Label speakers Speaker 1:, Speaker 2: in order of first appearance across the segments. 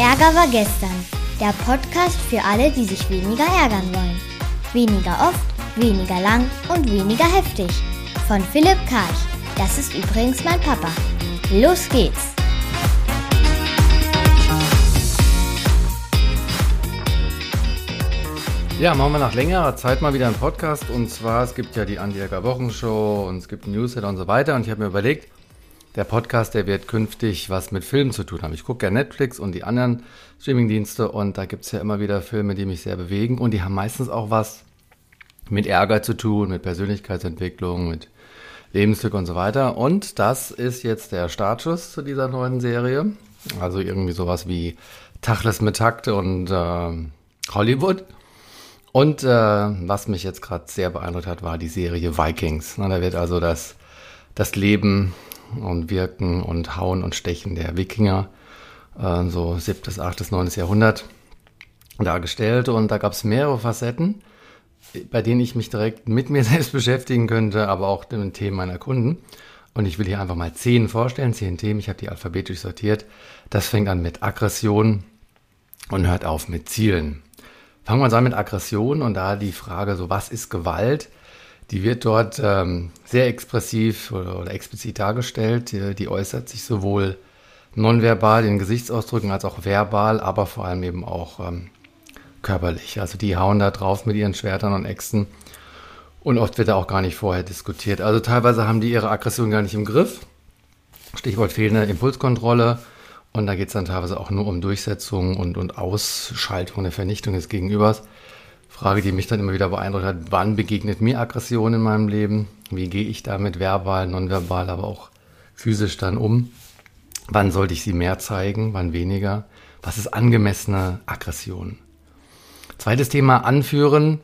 Speaker 1: Ärger war gestern. Der Podcast für alle, die sich weniger ärgern wollen. Weniger oft, weniger lang und weniger heftig. Von Philipp Karch. Das ist übrigens mein Papa. Los geht's!
Speaker 2: Ja, machen wir nach längerer Zeit mal wieder einen Podcast. Und zwar, es gibt ja die Andi Egger Wochenshow und es gibt ein Newsletter und so weiter. Und ich habe mir überlegt, der Podcast, der wird künftig was mit Filmen zu tun haben. Ich gucke ja Netflix und die anderen Streamingdienste und da gibt es ja immer wieder Filme, die mich sehr bewegen. Und die haben meistens auch was mit Ärger zu tun, mit Persönlichkeitsentwicklung, mit Lebensglück und so weiter. Und das ist jetzt der Startschuss zu dieser neuen Serie. Also irgendwie sowas wie Tachles mit Takt und äh, Hollywood. Und äh, was mich jetzt gerade sehr beeindruckt hat, war die Serie Vikings. Na, da wird also das, das Leben und Wirken und Hauen und Stechen der Wikinger, äh, so siebtes, achtes, neuntes Jahrhundert, dargestellt. Und da gab es mehrere Facetten, bei denen ich mich direkt mit mir selbst beschäftigen könnte, aber auch mit den Themen meiner Kunden. Und ich will hier einfach mal zehn vorstellen, zehn Themen. Ich habe die alphabetisch sortiert. Das fängt an mit Aggression und hört auf mit Zielen. Fangen wir uns an mit Aggression und da die Frage, so was ist Gewalt? Die wird dort ähm, sehr expressiv oder, oder explizit dargestellt. Die, die, äußert sich sowohl nonverbal in Gesichtsausdrücken als auch verbal, aber vor allem eben auch ähm, körperlich. Also die hauen da drauf mit ihren Schwertern und Äxten und oft wird da auch gar nicht vorher diskutiert. Also teilweise haben die ihre Aggression gar nicht im Griff. Stichwort fehlende Impulskontrolle und da geht es dann teilweise auch nur um Durchsetzung und, und Ausschaltung, eine Vernichtung des Gegenübers. Frage, die mich dann immer wieder beeindruckt hat, wann begegnet mir Aggression in meinem Leben? Wie gehe ich damit verbal, nonverbal, aber auch physisch dann um? Wann sollte ich sie mehr zeigen, wann weniger? Was ist angemessene Aggression? Zweites Thema Anführen.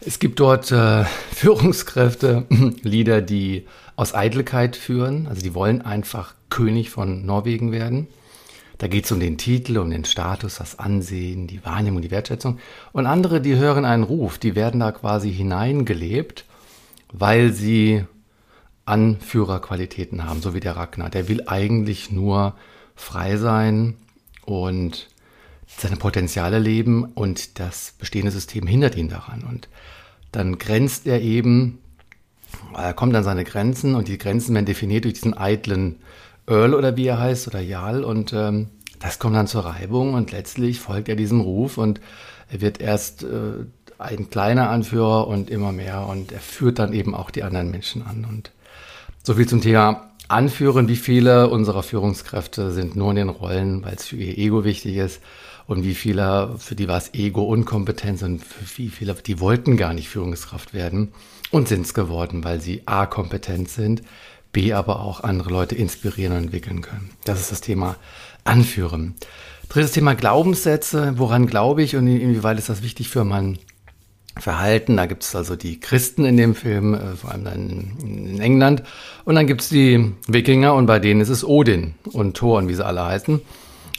Speaker 2: Es gibt dort äh, Führungskräfte, Leader, die aus Eitelkeit führen, also die wollen einfach König von Norwegen werden. Da geht es um den Titel, um den Status, das Ansehen, die Wahrnehmung, die Wertschätzung. Und andere, die hören einen Ruf, die werden da quasi hineingelebt, weil sie Anführerqualitäten haben, so wie der Ragnar. Der will eigentlich nur frei sein und seine Potenziale leben und das bestehende System hindert ihn daran. Und dann grenzt er eben, er kommt an seine Grenzen und die Grenzen werden definiert durch diesen eitlen Earl oder wie er heißt oder Jarl. Und ähm, das kommt dann zur Reibung und letztlich folgt er diesem Ruf und er wird erst äh, ein kleiner Anführer und immer mehr. Und er führt dann eben auch die anderen Menschen an. Und so viel zum Thema Anführen. Wie viele unserer Führungskräfte sind nur in den Rollen, weil es für ihr Ego wichtig ist? Und wie viele, für die war es Ego Unkompetenz? Und für wie viele, die wollten gar nicht Führungskraft werden und sind es geworden, weil sie A kompetent sind, B aber auch andere Leute inspirieren und entwickeln können. Das ist das Thema Anführen. Drittes Thema Glaubenssätze. Woran glaube ich und inwieweit ist das wichtig für mein Verhalten? Da gibt es also die Christen in dem Film, äh, vor allem dann in England. Und dann gibt es die Wikinger und bei denen ist es Odin und Thor und wie sie alle heißen.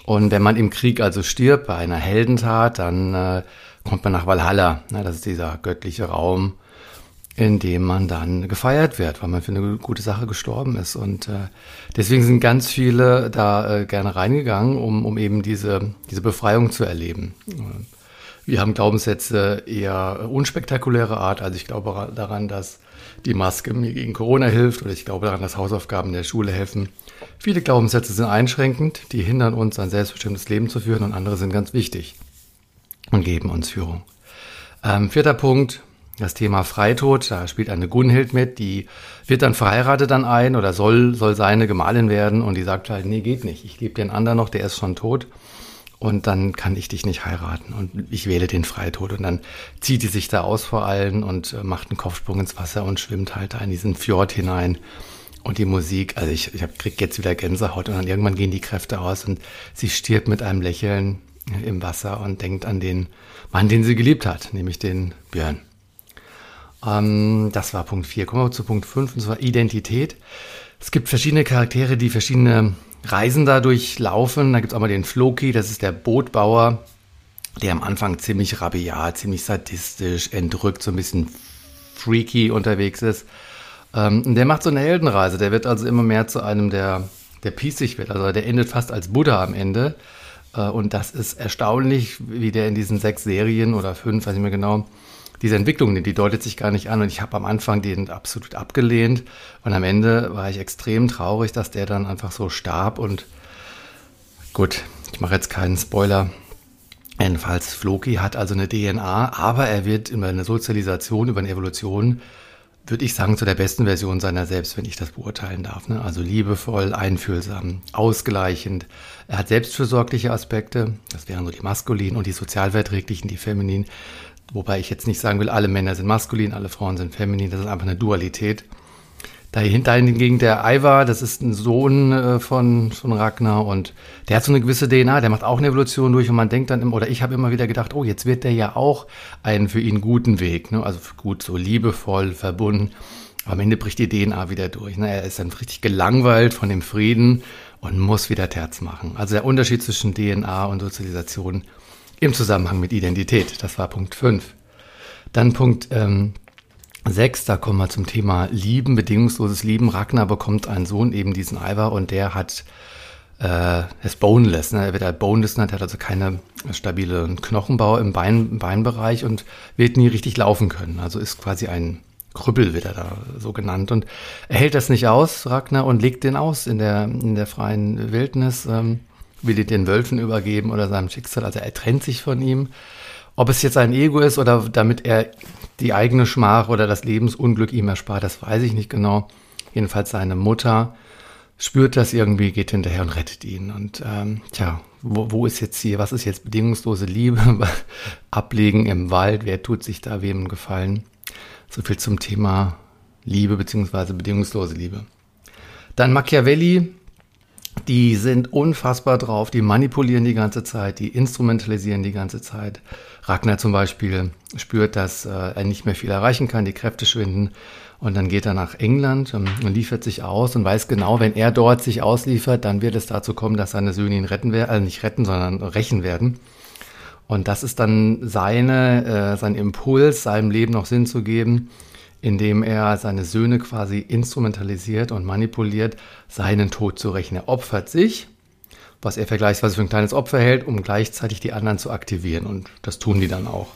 Speaker 2: Und wenn man im Krieg also stirbt, bei einer Heldentat, dann äh, kommt man nach Valhalla. das ist dieser göttliche Raum, in dem man dann gefeiert wird, weil man für eine gute Sache gestorben ist. Und äh, deswegen sind ganz viele da äh, gerne reingegangen, um, um eben diese, diese Befreiung zu erleben. Wir haben Glaubenssätze eher unspektakuläre Art. Also ich glaube daran, dass die Maske mir gegen Corona hilft oder ich glaube daran, dass Hausaufgaben der Schule helfen. Viele Glaubenssätze sind einschränkend, die hindern uns, ein selbstbestimmtes Leben zu führen und andere sind ganz wichtig und geben uns Führung. Ähm, vierter Punkt, das Thema Freitod, da spielt eine Gunhild mit, die wird dann verheiratet an einen oder soll, soll seine Gemahlin werden und die sagt halt, nee, geht nicht, ich liebe den anderen noch, der ist schon tot und dann kann ich dich nicht heiraten und ich wähle den Freitod und dann zieht die sich da aus vor allen und äh, macht einen Kopfsprung ins Wasser und schwimmt halt da in diesen Fjord hinein und die Musik, also ich, ich hab, krieg jetzt wieder Gänsehaut und dann irgendwann gehen die Kräfte aus und sie stirbt mit einem Lächeln im Wasser und denkt an den Mann, den sie geliebt hat, nämlich den Björn. Ähm, das war Punkt 4. Kommen wir zu Punkt 5, und zwar Identität. Es gibt verschiedene Charaktere, die verschiedene Reisen dadurch laufen. Da gibt es einmal den Floki, das ist der Bootbauer, der am Anfang ziemlich rabiat, ziemlich sadistisch, entrückt, so ein bisschen freaky unterwegs ist. Ähm, der macht so eine Heldenreise. Der wird also immer mehr zu einem, der, der pießig wird. Also der endet fast als Buddha am Ende Äh, und das ist erstaunlich, wie der in diesen sechs Serien oder fünf, weiß ich mehr genau, diese Entwicklung, die deutet sich gar nicht an. Und ich habe am Anfang den absolut abgelehnt. Und am Ende war ich extrem traurig, dass der dann einfach so starb. Und gut, ich mache jetzt keinen Spoiler. Jedenfalls, Floki hat also eine DNA, aber er wird über eine Sozialisation, über eine Evolution, würde ich sagen, zu der besten Version seiner selbst, wenn ich das beurteilen darf. Ne? Also liebevoll, einfühlsam, ausgleichend. Er hat selbstfürsorgliche Aspekte, das wären so die maskulinen und die sozialverträglichen, die femininen. Wobei ich jetzt nicht sagen will, alle Männer sind maskulin, alle Frauen sind feminin, das ist einfach eine Dualität. Dahinter hingegen der Ivar, das ist ein Sohn äh, von, von Ragnar und der hat so eine gewisse DNA, der macht auch eine Evolution durch und man denkt dann, oder ich habe immer wieder gedacht, oh, jetzt wird der ja auch einen für ihn guten Weg, ne? also gut, so liebevoll, verbunden. Aber am Ende bricht die DNA wieder durch. Ne? Er ist dann richtig gelangweilt von dem Frieden und muss wieder Terz machen. Also der Unterschied zwischen DNA und Sozialisation im Zusammenhang mit Identität, das war Punkt 5. Dann Punkt ähm, 6, da kommen wir zum Thema Lieben, bedingungsloses Lieben. Ragnar bekommt einen Sohn, eben diesen Ivar, und der hat äh, ist boneless, ne? er wird halt boneless, ne? hat also keine stabile Knochenbau im, Bein, im Beinbereich und wird nie richtig laufen können. Also ist quasi ein Krüppel, wird er da so genannt. Und er hält das nicht aus, Ragnar, und legt den aus in der, in der freien Wildnis, ähm, will ihn den Wölfen übergeben oder seinem Schicksal. Also er trennt sich von ihm. Ob es jetzt ein Ego ist oder damit er die eigene Schmach oder das Lebensunglück ihm erspart, das weiß ich nicht genau. Jedenfalls seine Mutter spürt das irgendwie, geht hinterher und rettet ihn. Und ähm, tja, wo, wo ist jetzt hier, was ist jetzt bedingungslose Liebe? Ablegen im Wald, wer tut sich da wem Gefallen? So viel zum Thema Liebe beziehungsweise bedingungslose Liebe. Dann Machiavelli, die sind unfassbar drauf, die manipulieren die ganze Zeit, die instrumentalisieren die ganze Zeit. Ragnar zum Beispiel spürt, dass äh, er nicht mehr viel erreichen kann, die Kräfte schwinden und dann geht er nach England ähm, und liefert sich aus und weiß genau, wenn er dort sich ausliefert, dann wird es dazu kommen, dass seine Söhne ihn retten werden, also nicht retten, sondern rächen werden. Und das ist dann seine, äh, sein Impuls, seinem Leben noch Sinn zu geben indem er seine Söhne quasi instrumentalisiert und manipuliert, seinen Tod zu rächen. Er opfert sich, was er vergleichsweise für ein kleines Opfer hält, um gleichzeitig die anderen zu aktivieren. Und das tun die dann auch.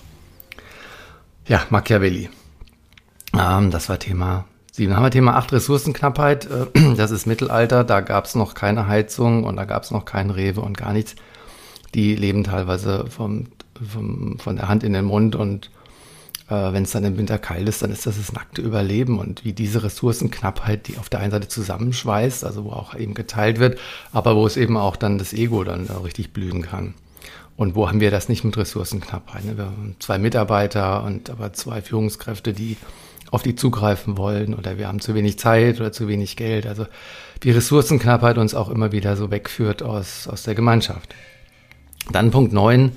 Speaker 2: Ja, Machiavelli. Ähm, das war Thema 7. Dann haben wir Thema 8, Ressourcenknappheit. Äh, das ist Mittelalter, da gab es noch keine Heizung und da gab es noch keinen Rewe und gar nichts. Die leben teilweise vom, vom, von der Hand in den Mund und wenn es dann im Winter kalt ist, dann ist das das nackte Überleben und wie diese Ressourcenknappheit, die auf der einen Seite zusammenschweißt, also wo auch eben geteilt wird, aber wo es eben auch dann das Ego dann da richtig blühen kann. Und wo haben wir das nicht mit Ressourcenknappheit? Ne? Wir haben zwei Mitarbeiter und aber zwei Führungskräfte, die auf die zugreifen wollen oder wir haben zu wenig Zeit oder zu wenig Geld. Also wie Ressourcenknappheit uns auch immer wieder so wegführt aus, aus der Gemeinschaft. Dann Punkt 9,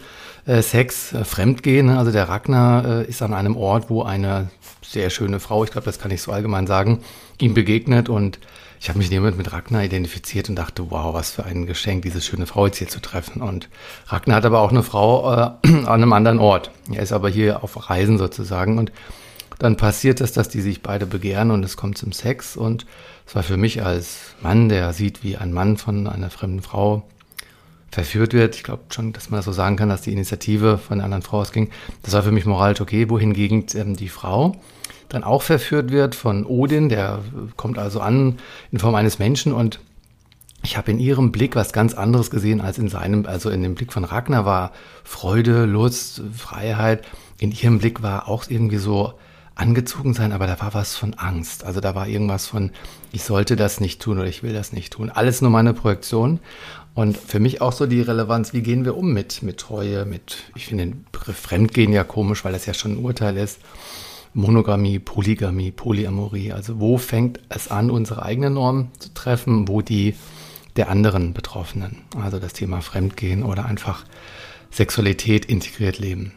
Speaker 2: äh, Sex, äh, Fremdgehen. Also der Ragnar äh, ist an einem Ort, wo eine sehr schöne Frau, ich glaube, das kann ich so allgemein sagen, ihm begegnet und ich habe mich jemand mit Ragnar identifiziert und dachte, wow, was für ein Geschenk, diese schöne Frau jetzt hier zu treffen. Und Ragnar hat aber auch eine Frau äh, an einem anderen Ort. Er ist aber hier auf Reisen sozusagen und dann passiert es, dass die sich beide begehren und es kommt zum Sex und es war für mich als Mann, der sieht, wie ein Mann von einer fremden Frau verführt wird. Ich glaube schon, dass man das so sagen kann, dass die Initiative von einer anderen Frau ausging. Das war für mich moralisch okay, wohingegen ähm, die Frau dann auch verführt wird von Odin, der kommt also an in Form eines Menschen und ich habe in ihrem Blick was ganz anderes gesehen als in seinem, also in dem Blick von Ragnar war Freude, Lust, Freiheit. In ihrem Blick war auch irgendwie so angezogen sein, aber da war was von Angst. Also da war irgendwas von, ich sollte das nicht tun oder ich will das nicht tun. Alles nur meine Projektion. Und für mich auch so die Relevanz, wie gehen wir um mit, mit Treue, mit, ich finde den Begriff Fremdgehen ja komisch, weil das ja schon ein Urteil ist. Monogamie, Polygamie, Polyamorie. Also wo fängt es an, unsere eigene Norm zu treffen, wo die der anderen Betroffenen. Also das Thema Fremdgehen oder einfach Sexualität integriert leben.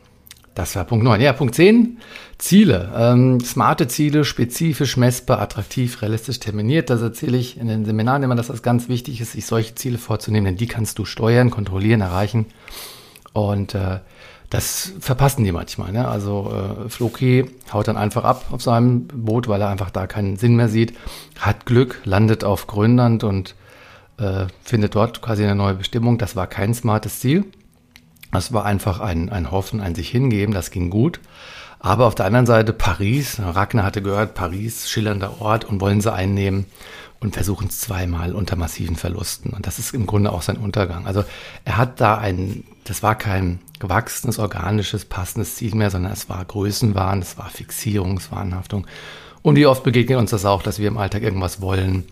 Speaker 2: Das war Punkt 9. Ja, Punkt 10. Ziele. Ähm, smarte Ziele, spezifisch, messbar, attraktiv, realistisch terminiert. Das erzähle ich in den Seminaren immer, dass das ganz wichtig ist, sich solche Ziele vorzunehmen, denn die kannst du steuern, kontrollieren, erreichen. Und äh, das verpassen die manchmal. Ne? Also äh, Floki haut dann einfach ab auf seinem Boot, weil er einfach da keinen Sinn mehr sieht. Hat Glück, landet auf Grönland und äh, findet dort quasi eine neue Bestimmung. Das war kein smartes Ziel. Das war einfach ein, ein Hoffen, ein sich hingeben, das ging gut. Aber auf der anderen Seite Paris, Ragnar hatte gehört, Paris, schillernder Ort und wollen sie einnehmen und versuchen es zweimal unter massiven Verlusten. Und das ist im Grunde auch sein Untergang. Also er hat da ein, das war kein gewachsenes, organisches, passendes Ziel mehr, sondern es war Größenwahn, es war Fixierungswahnhaftung. Und wie oft begegnet uns das auch, dass wir im Alltag irgendwas wollen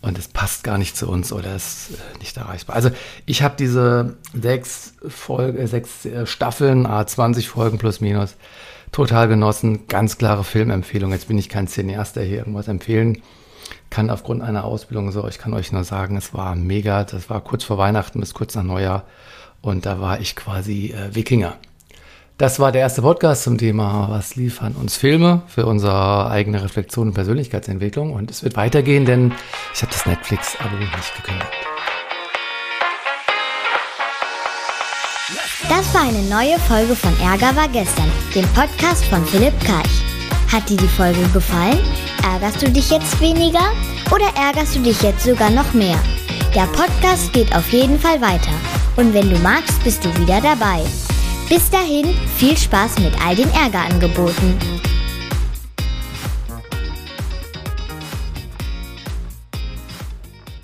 Speaker 2: und es passt gar nicht zu uns oder ist äh, nicht erreichbar. Also ich habe diese sechs, Folge, sechs äh, Staffeln, A20 Folgen plus minus, total genossen. Ganz klare Filmempfehlung. Jetzt bin ich kein Cineast, der hier irgendwas empfehlen kann aufgrund einer Ausbildung so. Ich kann euch nur sagen, es war mega. Das war kurz vor Weihnachten bis kurz nach Neujahr. Und da war ich quasi äh, Wikinger. Das war der erste Podcast zum Thema, was liefern uns Filme für unsere eigene Reflexion und Persönlichkeitsentwicklung. Und es wird weitergehen, denn ich habe das Netflix-Abo nicht gekündigt.
Speaker 1: Das war eine neue Folge von Ärger war gestern, dem Podcast von Philipp Karch. Hat dir die Folge gefallen? Ärgerst du dich jetzt weniger oder ärgerst du dich jetzt sogar noch mehr? Der Podcast geht auf jeden Fall weiter. Und wenn du magst, bist du wieder dabei. Bis dahin, viel Spaß mit all den Ärgerangeboten.